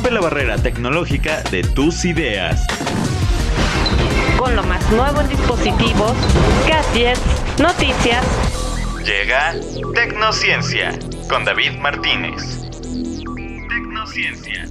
Rompe la barrera tecnológica de tus ideas. Con lo más nuevo en dispositivos, gadgets, noticias. Llega Tecnociencia con David Martínez. Tecnociencia.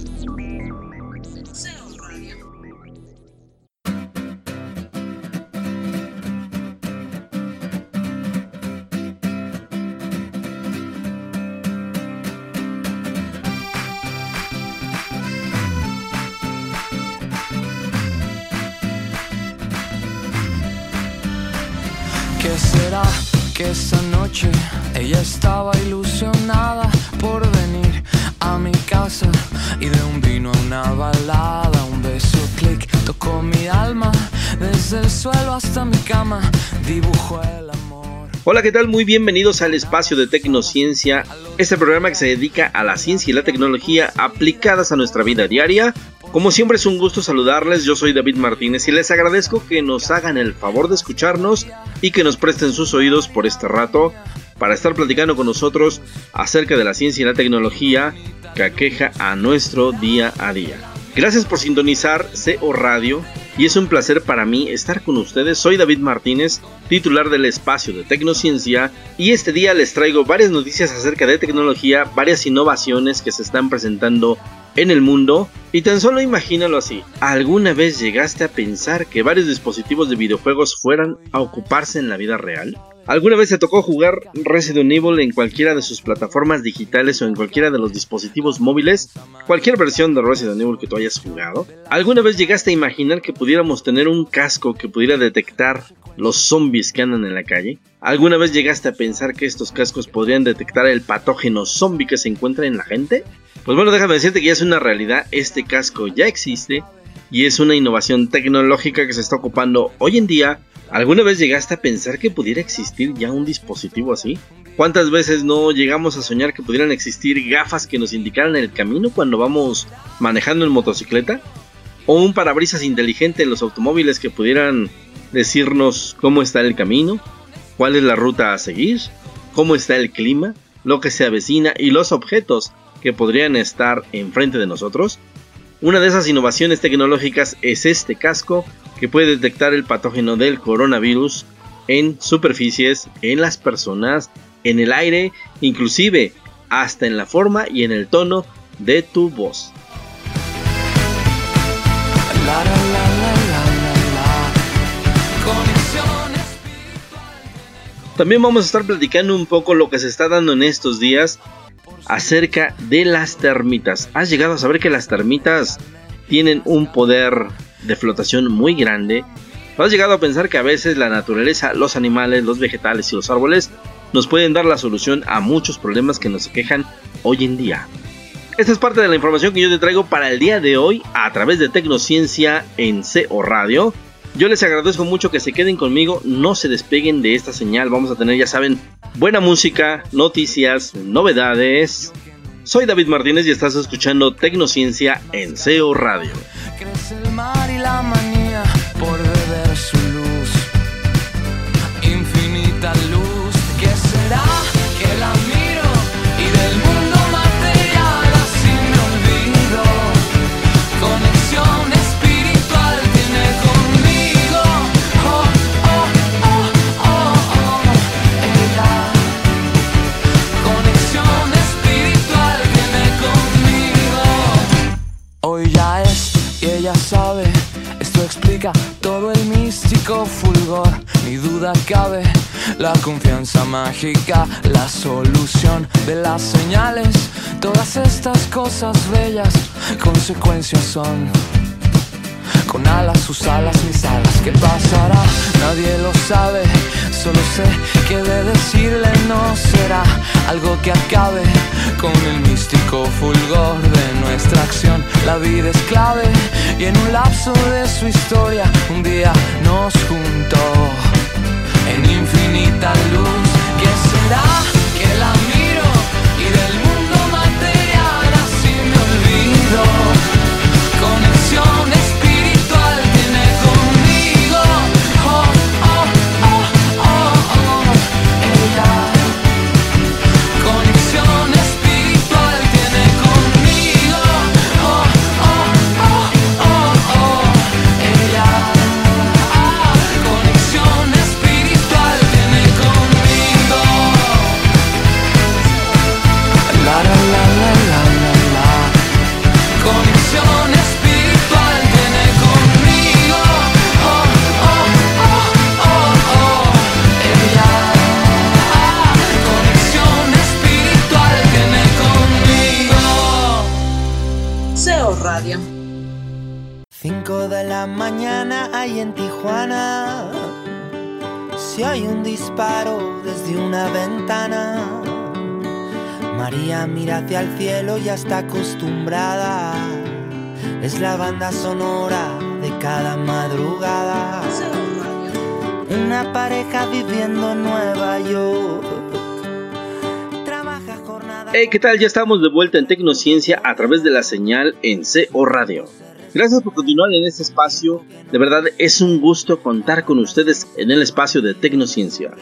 Esa noche ella estaba ilusionada por venir a mi casa y de un vino a una balada, un beso clic tocó mi alma desde el suelo hasta mi cama, dibujó el amor. Hola, ¿qué tal? Muy bienvenidos al espacio de Tecnociencia, este programa que se dedica a la ciencia y la tecnología aplicadas a nuestra vida diaria. Como siempre es un gusto saludarles, yo soy David Martínez y les agradezco que nos hagan el favor de escucharnos y que nos presten sus oídos por este rato para estar platicando con nosotros acerca de la ciencia y la tecnología que aqueja a nuestro día a día. Gracias por sintonizar CO Radio y es un placer para mí estar con ustedes. Soy David Martínez, titular del espacio de Tecnociencia y este día les traigo varias noticias acerca de tecnología, varias innovaciones que se están presentando en el mundo y tan solo imagínalo así. ¿Alguna vez llegaste a pensar que varios dispositivos de videojuegos fueran a ocuparse en la vida real? ¿Alguna vez te tocó jugar Resident Evil en cualquiera de sus plataformas digitales o en cualquiera de los dispositivos móviles? Cualquier versión de Resident Evil que tú hayas jugado. ¿Alguna vez llegaste a imaginar que pudiéramos tener un casco que pudiera detectar los zombies que andan en la calle? ¿Alguna vez llegaste a pensar que estos cascos podrían detectar el patógeno zombie que se encuentra en la gente? Pues bueno, déjame decirte que ya es una realidad, este casco ya existe y es una innovación tecnológica que se está ocupando hoy en día. ¿Alguna vez llegaste a pensar que pudiera existir ya un dispositivo así? ¿Cuántas veces no llegamos a soñar que pudieran existir gafas que nos indicaran el camino cuando vamos manejando en motocicleta? ¿O un parabrisas inteligente en los automóviles que pudieran decirnos cómo está el camino? ¿Cuál es la ruta a seguir? ¿Cómo está el clima? ¿Lo que se avecina? Y los objetos que podrían estar enfrente de nosotros. Una de esas innovaciones tecnológicas es este casco que puede detectar el patógeno del coronavirus en superficies, en las personas, en el aire, inclusive hasta en la forma y en el tono de tu voz. También vamos a estar platicando un poco lo que se está dando en estos días acerca de las termitas. ¿Has llegado a saber que las termitas tienen un poder de flotación muy grande? ¿Has llegado a pensar que a veces la naturaleza, los animales, los vegetales y los árboles nos pueden dar la solución a muchos problemas que nos quejan hoy en día? Esta es parte de la información que yo te traigo para el día de hoy a través de Tecnociencia en CO Radio. Yo les agradezco mucho que se queden conmigo, no se despeguen de esta señal. Vamos a tener, ya saben, buena música, noticias, novedades. Soy David Martínez y estás escuchando Tecnociencia en CO Radio. Fulgor, ni duda cabe, la confianza mágica, la solución de las señales, todas estas cosas bellas, consecuencias son. Con alas, sus alas, mis alas, ¿qué pasará? Nadie lo sabe, solo sé que de decirle no será algo que acabe con el místico fulgor de nuestra acción. La vida es clave y en un lapso de su historia un día nos juntó en infinita luz. Pareja viviendo en Nueva York. Trabaja jornada. Hey, ¿qué tal? Ya estamos de vuelta en Tecnociencia a través de la señal en CO Radio. Gracias por continuar en este espacio. De verdad es un gusto contar con ustedes en el espacio de Tecnociencia.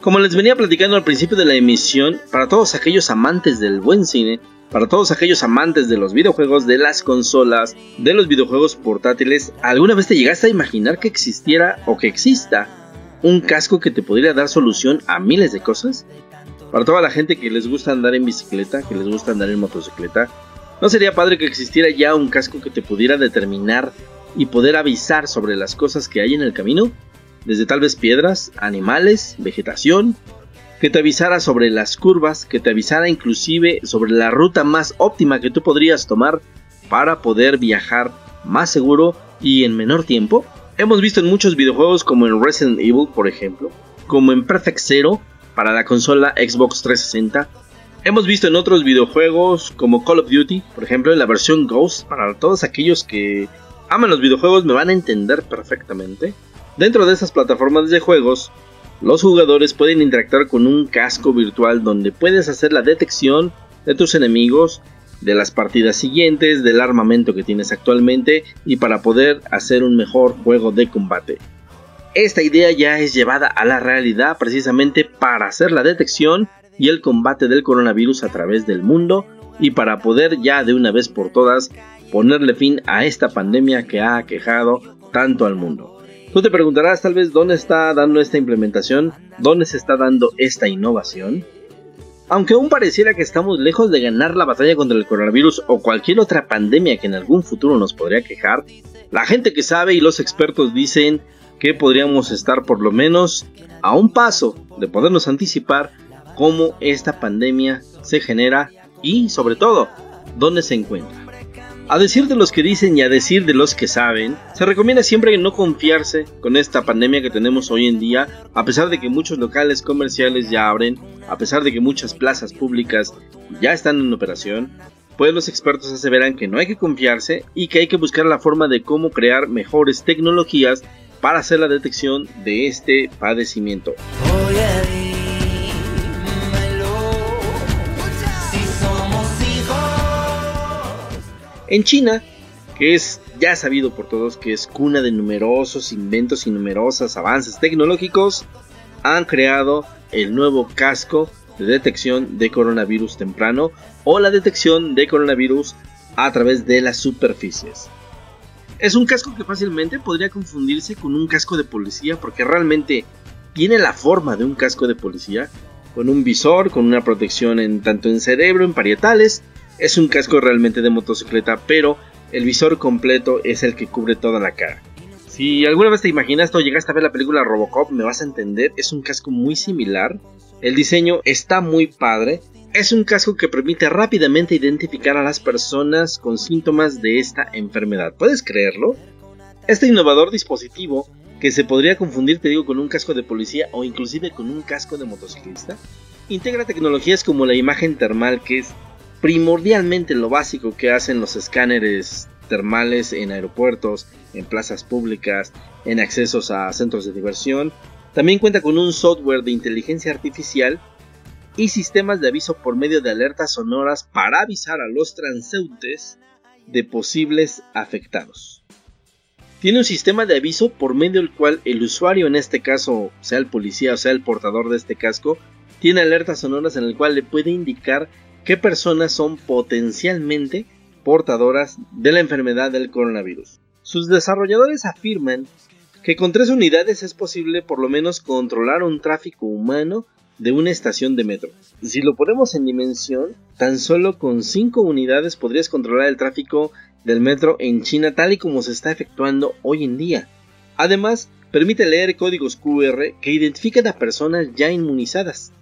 Como les venía platicando al principio de la emisión, para todos aquellos amantes del buen cine, para todos aquellos amantes de los videojuegos, de las consolas, de los videojuegos portátiles, ¿alguna vez te llegaste a imaginar que existiera o que exista un casco que te podría dar solución a miles de cosas? Para toda la gente que les gusta andar en bicicleta, que les gusta andar en motocicleta, ¿no sería padre que existiera ya un casco que te pudiera determinar y poder avisar sobre las cosas que hay en el camino? Desde tal vez piedras, animales, vegetación, que te avisara sobre las curvas, que te avisara inclusive sobre la ruta más óptima que tú podrías tomar para poder viajar más seguro y en menor tiempo. Hemos visto en muchos videojuegos como en Resident Evil, por ejemplo, como en Perfect Zero para la consola Xbox 360. Hemos visto en otros videojuegos como Call of Duty, por ejemplo, en la versión Ghost, para todos aquellos que aman los videojuegos me van a entender perfectamente. Dentro de esas plataformas de juegos los jugadores pueden interactuar con un casco virtual donde puedes hacer la detección de tus enemigos, de las partidas siguientes, del armamento que tienes actualmente y para poder hacer un mejor juego de combate. Esta idea ya es llevada a la realidad precisamente para hacer la detección y el combate del coronavirus a través del mundo y para poder ya de una vez por todas ponerle fin a esta pandemia que ha aquejado tanto al mundo. Tú te preguntarás tal vez dónde está dando esta implementación, dónde se está dando esta innovación. Aunque aún pareciera que estamos lejos de ganar la batalla contra el coronavirus o cualquier otra pandemia que en algún futuro nos podría quejar, la gente que sabe y los expertos dicen que podríamos estar por lo menos a un paso de podernos anticipar cómo esta pandemia se genera y sobre todo dónde se encuentra. A decir de los que dicen y a decir de los que saben, se recomienda siempre no confiarse con esta pandemia que tenemos hoy en día, a pesar de que muchos locales comerciales ya abren, a pesar de que muchas plazas públicas ya están en operación, pues los expertos aseveran que no hay que confiarse y que hay que buscar la forma de cómo crear mejores tecnologías para hacer la detección de este padecimiento. En China, que es ya sabido por todos que es cuna de numerosos inventos y numerosos avances tecnológicos, han creado el nuevo casco de detección de coronavirus temprano o la detección de coronavirus a través de las superficies. Es un casco que fácilmente podría confundirse con un casco de policía porque realmente tiene la forma de un casco de policía, con un visor, con una protección en tanto en cerebro, en parietales es un casco realmente de motocicleta, pero el visor completo es el que cubre toda la cara. Si alguna vez te imaginas o llegaste a ver la película Robocop, me vas a entender, es un casco muy similar. El diseño está muy padre. Es un casco que permite rápidamente identificar a las personas con síntomas de esta enfermedad. ¿Puedes creerlo? Este innovador dispositivo, que se podría confundir, te digo, con un casco de policía o inclusive con un casco de motociclista, integra tecnologías como la imagen termal, que es primordialmente lo básico que hacen los escáneres termales en aeropuertos, en plazas públicas, en accesos a centros de diversión. También cuenta con un software de inteligencia artificial y sistemas de aviso por medio de alertas sonoras para avisar a los transeúntes de posibles afectados. Tiene un sistema de aviso por medio del cual el usuario, en este caso sea el policía o sea el portador de este casco, tiene alertas sonoras en el cual le puede indicar qué personas son potencialmente portadoras de la enfermedad del coronavirus. Sus desarrolladores afirman que con tres unidades es posible por lo menos controlar un tráfico humano de una estación de metro. Si lo ponemos en dimensión, tan solo con cinco unidades podrías controlar el tráfico del metro en China tal y como se está efectuando hoy en día. Además, permite leer códigos QR que identifican a personas ya inmunizadas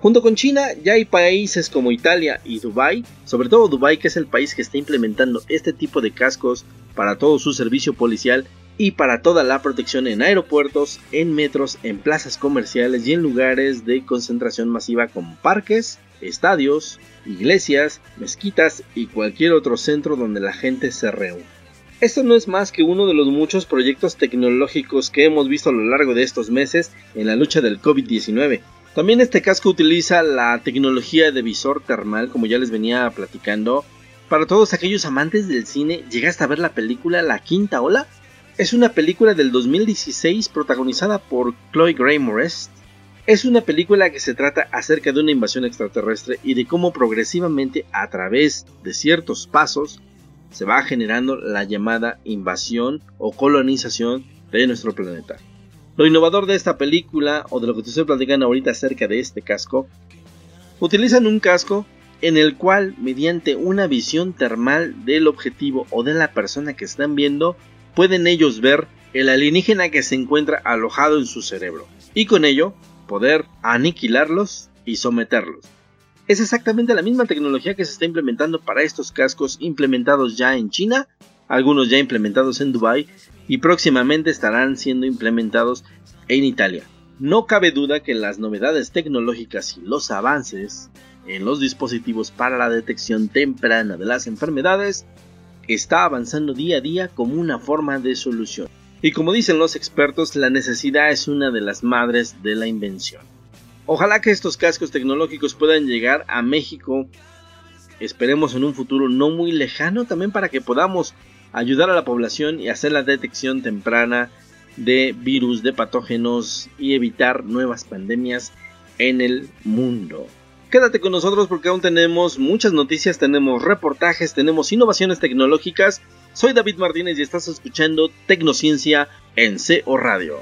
Junto con China ya hay países como Italia y Dubai, sobre todo Dubai que es el país que está implementando este tipo de cascos para todo su servicio policial y para toda la protección en aeropuertos, en metros, en plazas comerciales y en lugares de concentración masiva como parques, estadios, iglesias, mezquitas y cualquier otro centro donde la gente se reúne. Esto no es más que uno de los muchos proyectos tecnológicos que hemos visto a lo largo de estos meses en la lucha del COVID-19. También este casco utiliza la tecnología de visor termal, como ya les venía platicando. Para todos aquellos amantes del cine, ¿llegaste a ver la película La Quinta Ola? Es una película del 2016 protagonizada por Chloe Gray Moretz. Es una película que se trata acerca de una invasión extraterrestre y de cómo progresivamente a través de ciertos pasos se va generando la llamada invasión o colonización de nuestro planeta. Lo innovador de esta película, o de lo que te estoy platicando ahorita acerca de este casco, utilizan un casco en el cual, mediante una visión termal del objetivo o de la persona que están viendo, pueden ellos ver el alienígena que se encuentra alojado en su cerebro, y con ello poder aniquilarlos y someterlos. Es exactamente la misma tecnología que se está implementando para estos cascos implementados ya en China, algunos ya implementados en Dubai y próximamente estarán siendo implementados en Italia. No cabe duda que las novedades tecnológicas y los avances en los dispositivos para la detección temprana de las enfermedades está avanzando día a día como una forma de solución. Y como dicen los expertos, la necesidad es una de las madres de la invención. Ojalá que estos cascos tecnológicos puedan llegar a México, esperemos en un futuro no muy lejano, también para que podamos ayudar a la población y hacer la detección temprana de virus, de patógenos y evitar nuevas pandemias en el mundo. Quédate con nosotros porque aún tenemos muchas noticias, tenemos reportajes, tenemos innovaciones tecnológicas. Soy David Martínez y estás escuchando Tecnociencia en CO Radio.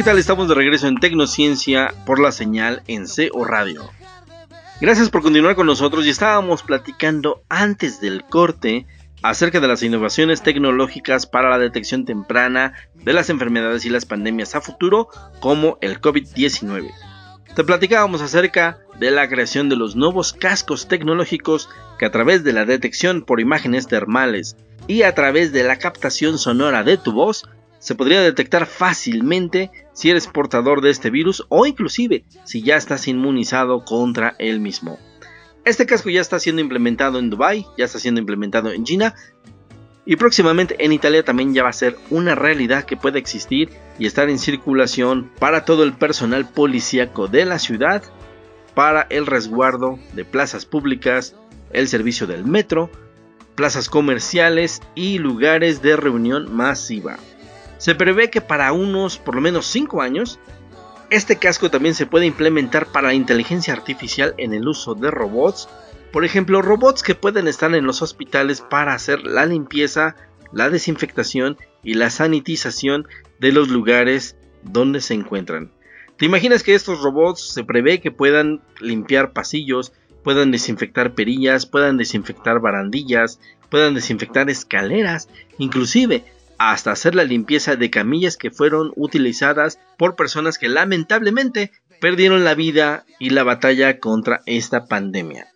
¿Qué tal? Estamos de regreso en Tecnociencia por la señal en CO Radio. Gracias por continuar con nosotros y estábamos platicando antes del corte acerca de las innovaciones tecnológicas para la detección temprana de las enfermedades y las pandemias a futuro como el COVID-19. Te platicábamos acerca de la creación de los nuevos cascos tecnológicos que a través de la detección por imágenes termales y a través de la captación sonora de tu voz se podría detectar fácilmente si eres portador de este virus o inclusive si ya estás inmunizado contra él mismo. Este casco ya está siendo implementado en Dubai, ya está siendo implementado en China y próximamente en Italia también ya va a ser una realidad que puede existir y estar en circulación para todo el personal policíaco de la ciudad para el resguardo de plazas públicas, el servicio del metro, plazas comerciales y lugares de reunión masiva. Se prevé que para unos por lo menos 5 años, este casco también se puede implementar para la inteligencia artificial en el uso de robots, por ejemplo robots que pueden estar en los hospitales para hacer la limpieza, la desinfectación y la sanitización de los lugares donde se encuentran. ¿Te imaginas que estos robots se prevé que puedan limpiar pasillos, puedan desinfectar perillas, puedan desinfectar barandillas, puedan desinfectar escaleras, inclusive hasta hacer la limpieza de camillas que fueron utilizadas por personas que lamentablemente perdieron la vida y la batalla contra esta pandemia.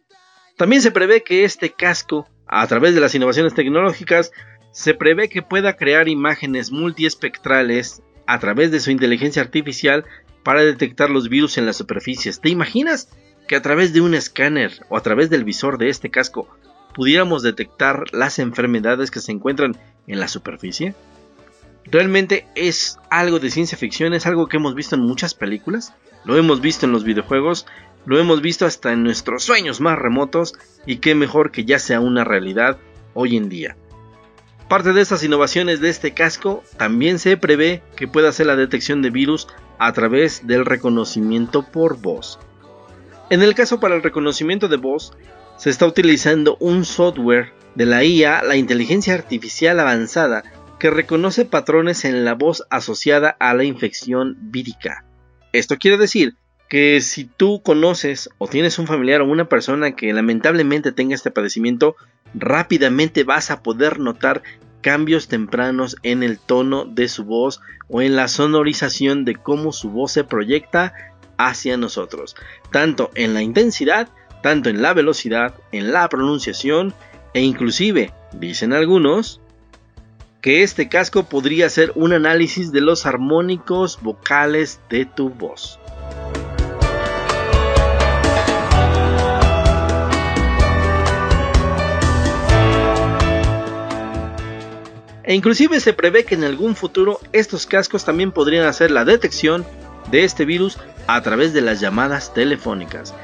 También se prevé que este casco, a través de las innovaciones tecnológicas, se prevé que pueda crear imágenes multiespectrales a través de su inteligencia artificial para detectar los virus en las superficies. ¿Te imaginas que a través de un escáner o a través del visor de este casco pudiéramos detectar las enfermedades que se encuentran en la superficie? Realmente es algo de ciencia ficción, es algo que hemos visto en muchas películas, lo hemos visto en los videojuegos, lo hemos visto hasta en nuestros sueños más remotos y qué mejor que ya sea una realidad hoy en día. Parte de estas innovaciones de este casco también se prevé que pueda hacer la detección de virus a través del reconocimiento por voz. En el caso para el reconocimiento de voz, se está utilizando un software de la IA, la inteligencia artificial avanzada, que reconoce patrones en la voz asociada a la infección vírica. Esto quiere decir que si tú conoces o tienes un familiar o una persona que lamentablemente tenga este padecimiento, rápidamente vas a poder notar cambios tempranos en el tono de su voz o en la sonorización de cómo su voz se proyecta hacia nosotros, tanto en la intensidad, tanto en la velocidad, en la pronunciación e inclusive, dicen algunos, que este casco podría ser un análisis de los armónicos vocales de tu voz. E inclusive se prevé que en algún futuro estos cascos también podrían hacer la detección de este virus a través de las llamadas telefónicas.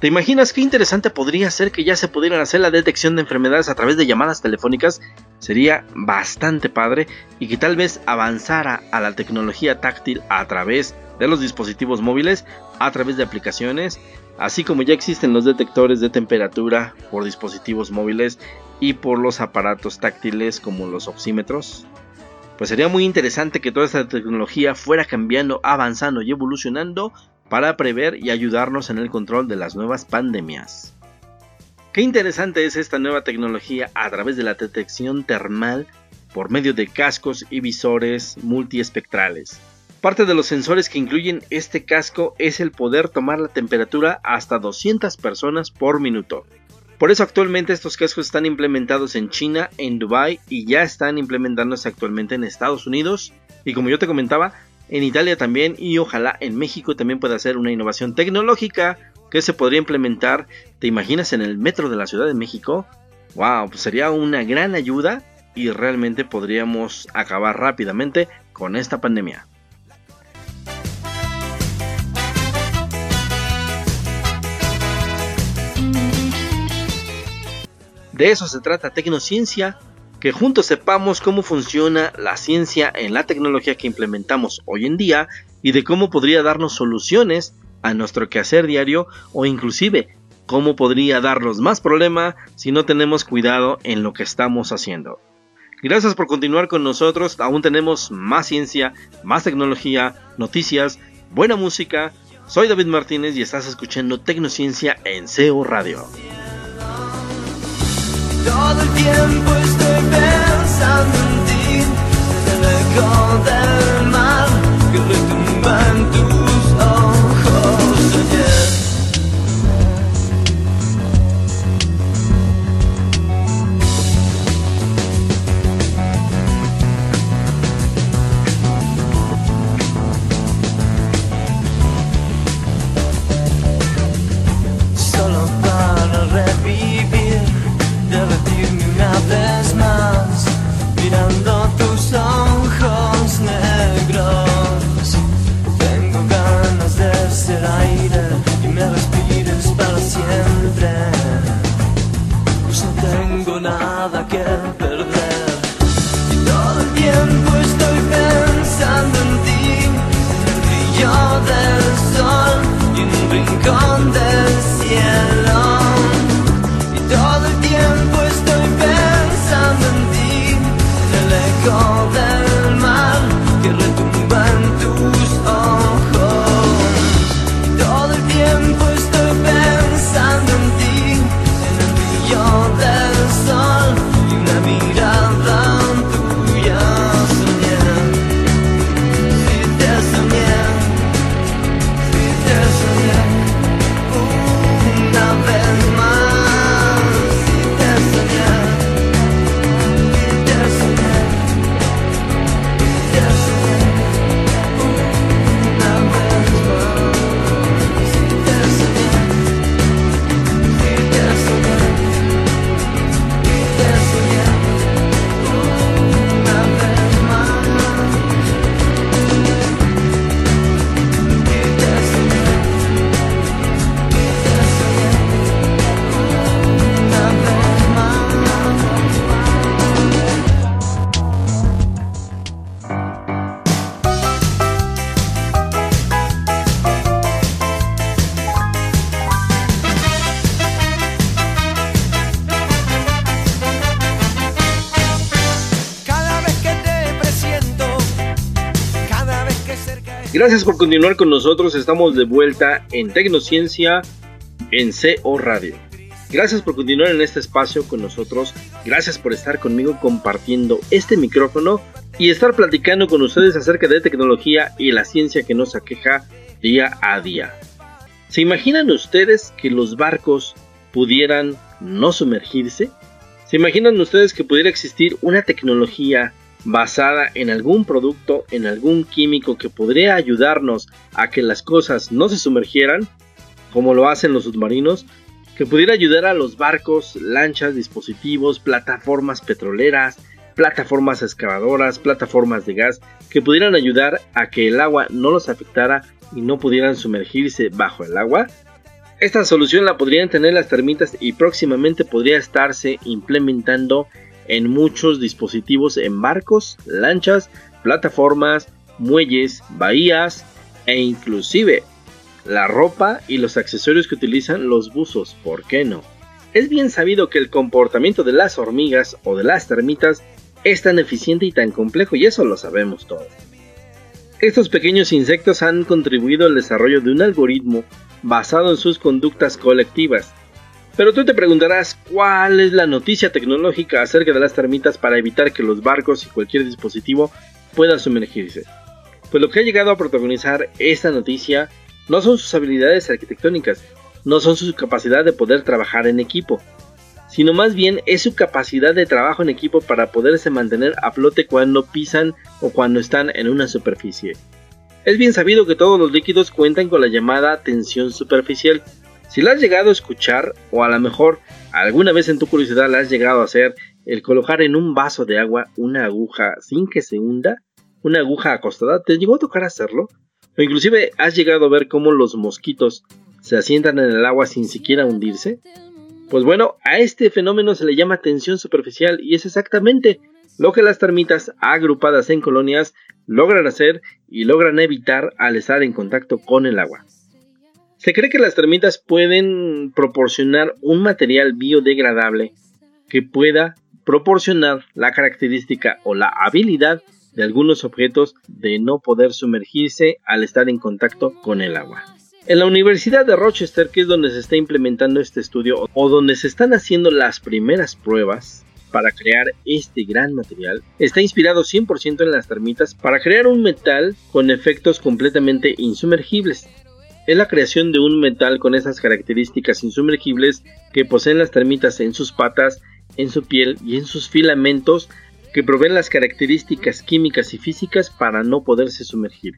¿Te imaginas qué interesante podría ser que ya se pudieran hacer la detección de enfermedades a través de llamadas telefónicas? Sería bastante padre y que tal vez avanzara a la tecnología táctil a través de los dispositivos móviles, a través de aplicaciones, así como ya existen los detectores de temperatura por dispositivos móviles y por los aparatos táctiles como los oxímetros, pues sería muy interesante que toda esta tecnología fuera cambiando, avanzando y evolucionando para prever y ayudarnos en el control de las nuevas pandemias. Qué interesante es esta nueva tecnología a través de la detección termal por medio de cascos y visores multiespectrales. Parte de los sensores que incluyen este casco es el poder tomar la temperatura hasta 200 personas por minuto. Por eso actualmente estos cascos están implementados en China, en Dubai y ya están implementándose actualmente en Estados Unidos. Y como yo te comentaba, en Italia también y ojalá en México también pueda ser una innovación tecnológica que se podría implementar, ¿te imaginas en el metro de la Ciudad de México? Wow, pues sería una gran ayuda y realmente podríamos acabar rápidamente con esta pandemia. De eso se trata Tecnociencia, que juntos sepamos cómo funciona la ciencia en la tecnología que implementamos hoy en día y de cómo podría darnos soluciones a nuestro quehacer diario o inclusive cómo podría darnos más problema si no tenemos cuidado en lo que estamos haciendo. Gracias por continuar con nosotros, aún tenemos más ciencia, más tecnología, noticias, buena música. Soy David Martínez y estás escuchando Tecnociencia en SEO Radio. Todo el tiempo estoy pensando en ti, en el eco del mar que retumba en tus Gracias por continuar con nosotros. Estamos de vuelta en Tecnociencia en CO Radio. Gracias por continuar en este espacio con nosotros. Gracias por estar conmigo compartiendo este micrófono y estar platicando con ustedes acerca de tecnología y la ciencia que nos aqueja día a día. ¿Se imaginan ustedes que los barcos pudieran no sumergirse? ¿Se imaginan ustedes que pudiera existir una tecnología basada en algún producto, en algún químico que podría ayudarnos a que las cosas no se sumergieran, como lo hacen los submarinos, que pudiera ayudar a los barcos, lanchas, dispositivos, plataformas petroleras, plataformas excavadoras, plataformas de gas, que pudieran ayudar a que el agua no los afectara y no pudieran sumergirse bajo el agua? Esta solución la podrían tener las termitas y próximamente podría estarse implementando en muchos dispositivos en barcos, lanchas, plataformas, muelles, bahías e inclusive la ropa y los accesorios que utilizan los buzos, ¿por qué no? Es bien sabido que el comportamiento de las hormigas o de las termitas es tan eficiente y tan complejo y eso lo sabemos todos. Estos pequeños insectos han contribuido al desarrollo de un algoritmo basado en sus conductas colectivas. Pero tú te preguntarás cuál es la noticia tecnológica acerca de las termitas para evitar que los barcos y cualquier dispositivo puedan sumergirse. Pues lo que ha llegado a protagonizar esta noticia no son sus habilidades arquitectónicas, no son su capacidad de poder trabajar en equipo, sino más bien es su capacidad de trabajo en equipo para poderse mantener a flote cuando pisan o cuando están en una superficie. Es bien sabido que todos los líquidos cuentan con la llamada tensión superficial. Si la has llegado a escuchar, o a lo mejor alguna vez en tu curiosidad la has llegado a hacer, el colocar en un vaso de agua una aguja sin que se hunda, una aguja acostada, ¿te llegó a tocar hacerlo? O inclusive has llegado a ver cómo los mosquitos se asientan en el agua sin siquiera hundirse. Pues bueno, a este fenómeno se le llama tensión superficial y es exactamente lo que las termitas agrupadas en colonias logran hacer y logran evitar al estar en contacto con el agua. Se cree que las termitas pueden proporcionar un material biodegradable que pueda proporcionar la característica o la habilidad de algunos objetos de no poder sumergirse al estar en contacto con el agua. En la Universidad de Rochester, que es donde se está implementando este estudio o donde se están haciendo las primeras pruebas para crear este gran material, está inspirado 100% en las termitas para crear un metal con efectos completamente insumergibles. Es la creación de un metal con esas características insumergibles que poseen las termitas en sus patas, en su piel y en sus filamentos que proveen las características químicas y físicas para no poderse sumergir.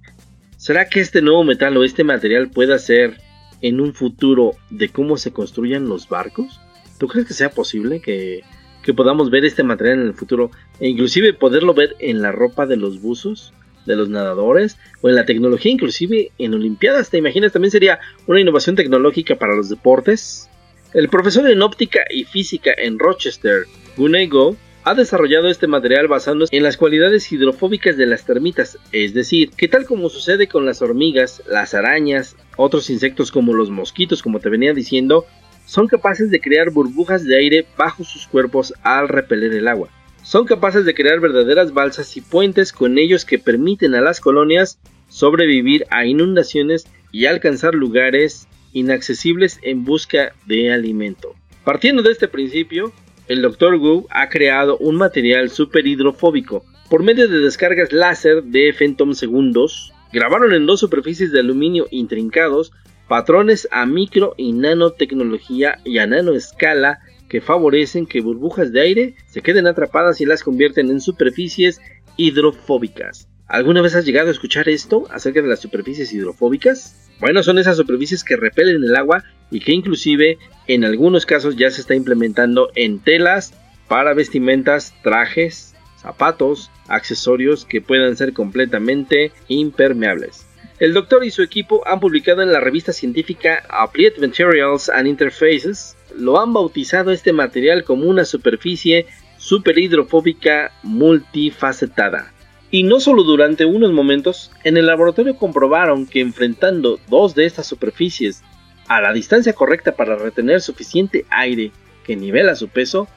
¿Será que este nuevo metal o este material pueda ser en un futuro de cómo se construyan los barcos? ¿Tú crees que sea posible que, que podamos ver este material en el futuro e inclusive poderlo ver en la ropa de los buzos, de los nadadores o en la tecnología, inclusive en Olimpiadas? ¿Te imaginas? También sería una innovación tecnológica para los deportes. El profesor en óptica y física en Rochester, Gunay Go, ha desarrollado este material basándose en las cualidades hidrofóbicas de las termitas, es decir, que tal como sucede con las hormigas, las arañas, otros insectos como los mosquitos, como te venía diciendo, son capaces de crear burbujas de aire bajo sus cuerpos al repeler el agua. Son capaces de crear verdaderas balsas y puentes con ellos que permiten a las colonias sobrevivir a inundaciones y alcanzar lugares inaccesibles en busca de alimento. Partiendo de este principio, el Dr. Wu ha creado un material super hidrofóbico. Por medio de descargas láser de femtosegundos, grabaron en dos superficies de aluminio intrincados patrones a micro y nanotecnología y a nanoescala que favorecen que burbujas de aire se queden atrapadas y las convierten en superficies hidrofóbicas. ¿Alguna vez has llegado a escuchar esto acerca de las superficies hidrofóbicas? Bueno, son esas superficies que repelen el agua y que inclusive en algunos casos ya se está implementando en telas para vestimentas, trajes, zapatos, accesorios que puedan ser completamente impermeables. El doctor y su equipo han publicado en la revista científica Applied Materials and Interfaces, lo han bautizado este material como una superficie superhidrofóbica multifacetada. Y no solo durante unos momentos, en el laboratorio comprobaron que enfrentando dos de estas superficies a la distancia correcta para retener suficiente aire que nivela su peso,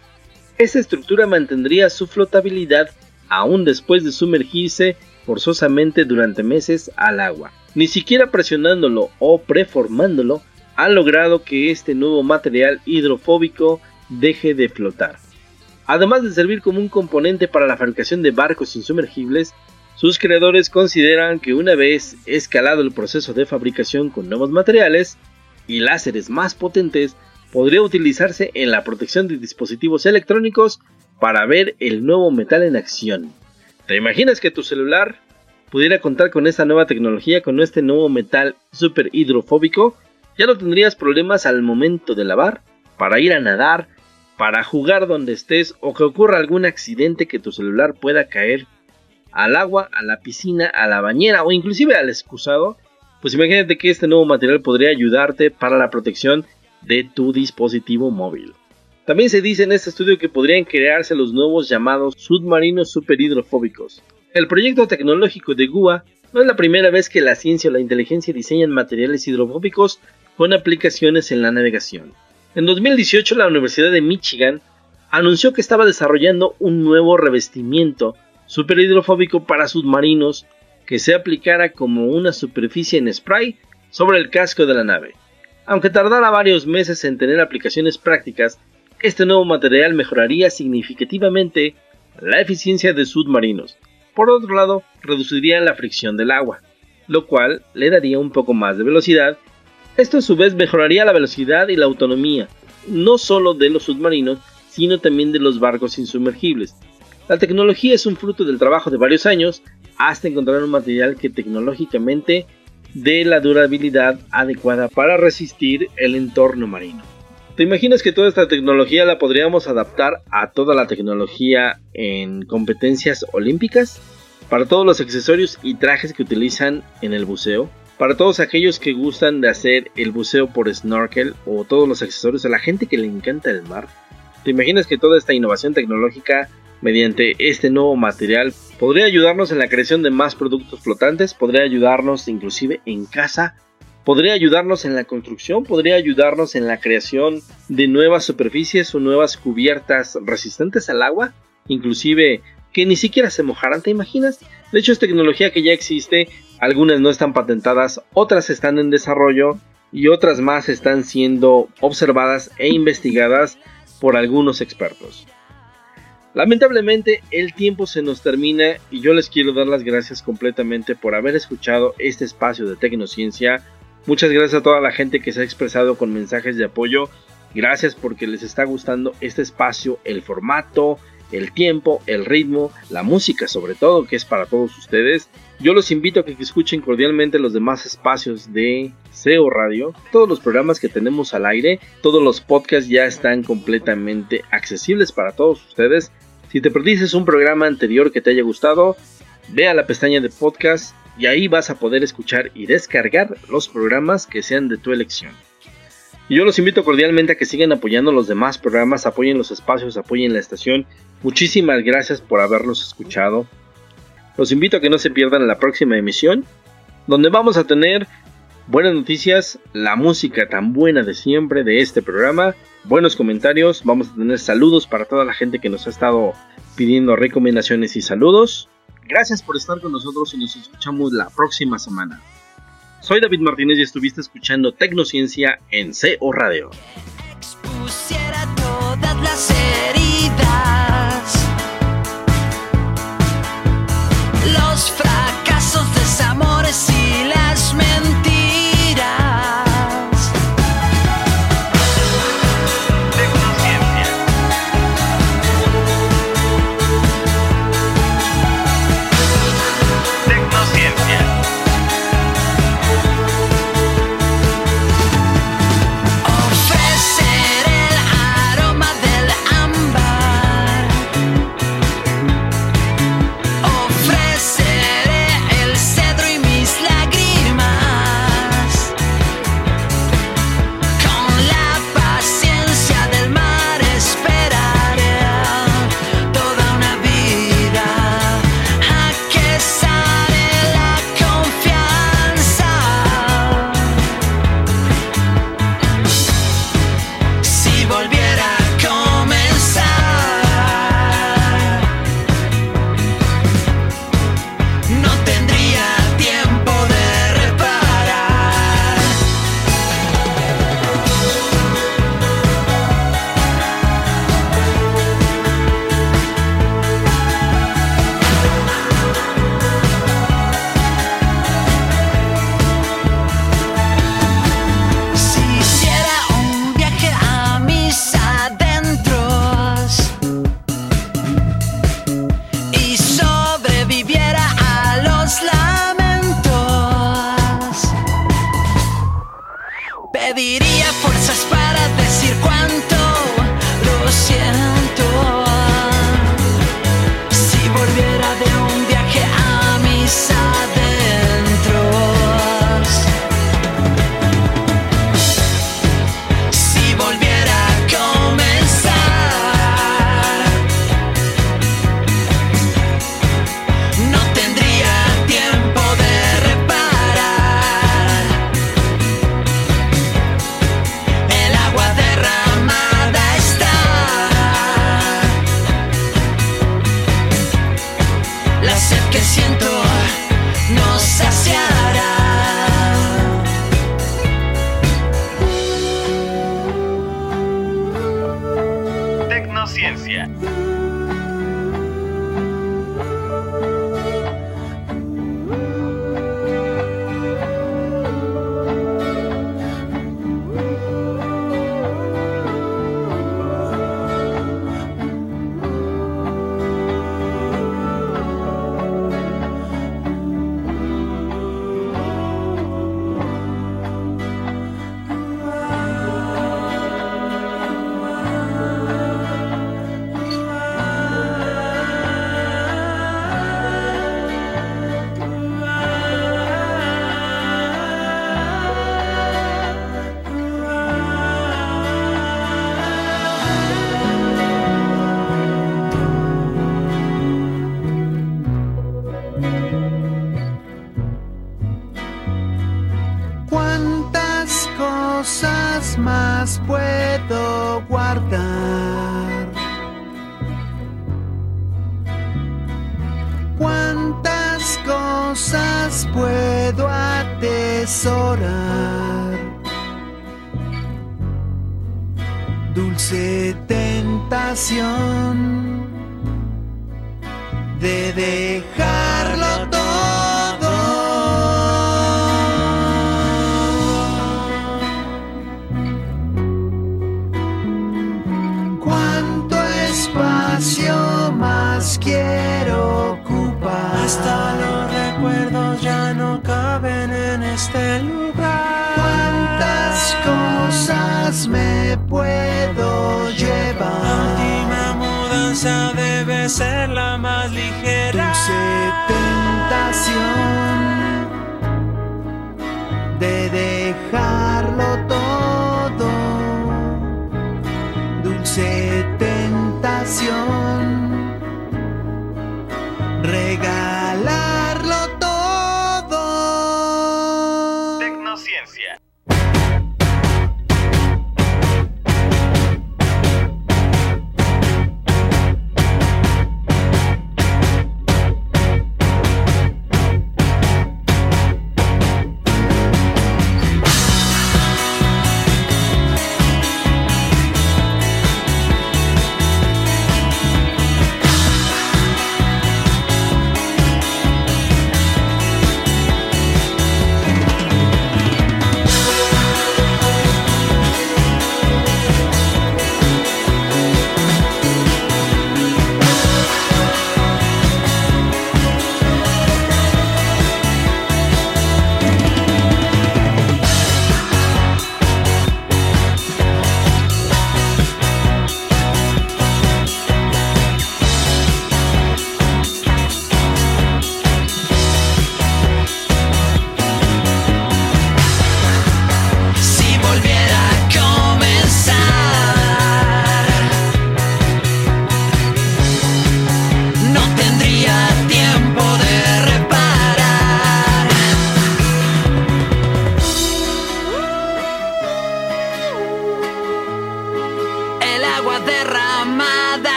esa estructura mantendría su flotabilidad aún después de sumergirse forzosamente durante meses al agua. Ni siquiera presionándolo o preformándolo han logrado que este nuevo material hidrofóbico deje de flotar. Además de servir como un componente para la fabricación de barcos insumergibles, sus creadores consideran que una vez escalado el proceso de fabricación con nuevos materiales y láseres más potentes, podría utilizarse en la protección de dispositivos electrónicos para ver el nuevo metal en acción. ¿Te imaginas que tu celular pudiera contar con esta nueva tecnología, con este nuevo metal super hidrofóbico? Ya no tendrías problemas al momento de lavar, para ir a nadar, para jugar donde estés o que ocurra algún accidente que tu celular pueda caer al agua, a la piscina, a la bañera o inclusive al excusado, pues imagínate que este nuevo material podría ayudarte para la protección de tu dispositivo móvil. También se dice en este estudio que podrían crearse los nuevos llamados submarinos superhidrofóbicos. El proyecto tecnológico de GUA no es la primera vez que la ciencia o la inteligencia diseñan materiales hidrofóbicos con aplicaciones en la navegación. En 2018 la Universidad de Michigan anunció que estaba desarrollando un nuevo revestimiento superhidrofóbico para submarinos que se aplicara como una superficie en spray sobre el casco de la nave. Aunque tardara varios meses en tener aplicaciones prácticas, este nuevo material mejoraría significativamente la eficiencia de submarinos. Por otro lado, reduciría la fricción del agua, lo cual le daría un poco más de velocidad. Esto a su vez mejoraría la velocidad y la autonomía, no solo de los submarinos, sino también de los barcos insumergibles. La tecnología es un fruto del trabajo de varios años hasta encontrar un material que tecnológicamente dé la durabilidad adecuada para resistir el entorno marino. ¿Te imaginas que toda esta tecnología la podríamos adaptar a toda la tecnología en competencias olímpicas? Para todos los accesorios y trajes que utilizan en el buceo, para todos aquellos que gustan de hacer el buceo por snorkel o todos los accesorios a la gente que le encanta el mar, ¿te imaginas que toda esta innovación tecnológica mediante este nuevo material podría ayudarnos en la creación de más productos flotantes, podría ayudarnos inclusive en casa, podría ayudarnos en la construcción, podría ayudarnos en la creación de nuevas superficies o nuevas cubiertas resistentes al agua, inclusive que ni siquiera se mojaran, ¿te imaginas? De hecho es tecnología que ya existe, algunas no están patentadas, otras están en desarrollo y otras más están siendo observadas e investigadas por algunos expertos. Lamentablemente el tiempo se nos termina y yo les quiero dar las gracias completamente por haber escuchado este espacio de Tecnociencia. Muchas gracias a toda la gente que se ha expresado con mensajes de apoyo. Gracias porque les está gustando este espacio, el formato, el tiempo, el ritmo, la música sobre todo, que es para todos ustedes. Yo los invito a que escuchen cordialmente los demás espacios de SEO Radio. Todos los programas que tenemos al aire, todos los podcasts ya están completamente accesibles para todos ustedes. Si te perdiste un programa anterior que te haya gustado, ve a la pestaña de podcast y ahí vas a poder escuchar y descargar los programas que sean de tu elección. Y yo los invito cordialmente a que sigan apoyando los demás programas, apoyen los espacios, apoyen la estación Muchísimas gracias por habernos escuchado. Los invito a que no se pierdan la próxima emisión, donde vamos a tener buenas noticias, la música tan buena de siempre de este programa, buenos comentarios, vamos a tener saludos para toda la gente que nos ha estado pidiendo recomendaciones y saludos. Gracias por estar con nosotros y nos escuchamos la próxima semana. Soy David Martínez y estuviste escuchando Tecnociencia en CO Radio.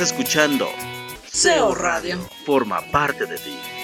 Escuchando SEO Radio. Forma parte de ti.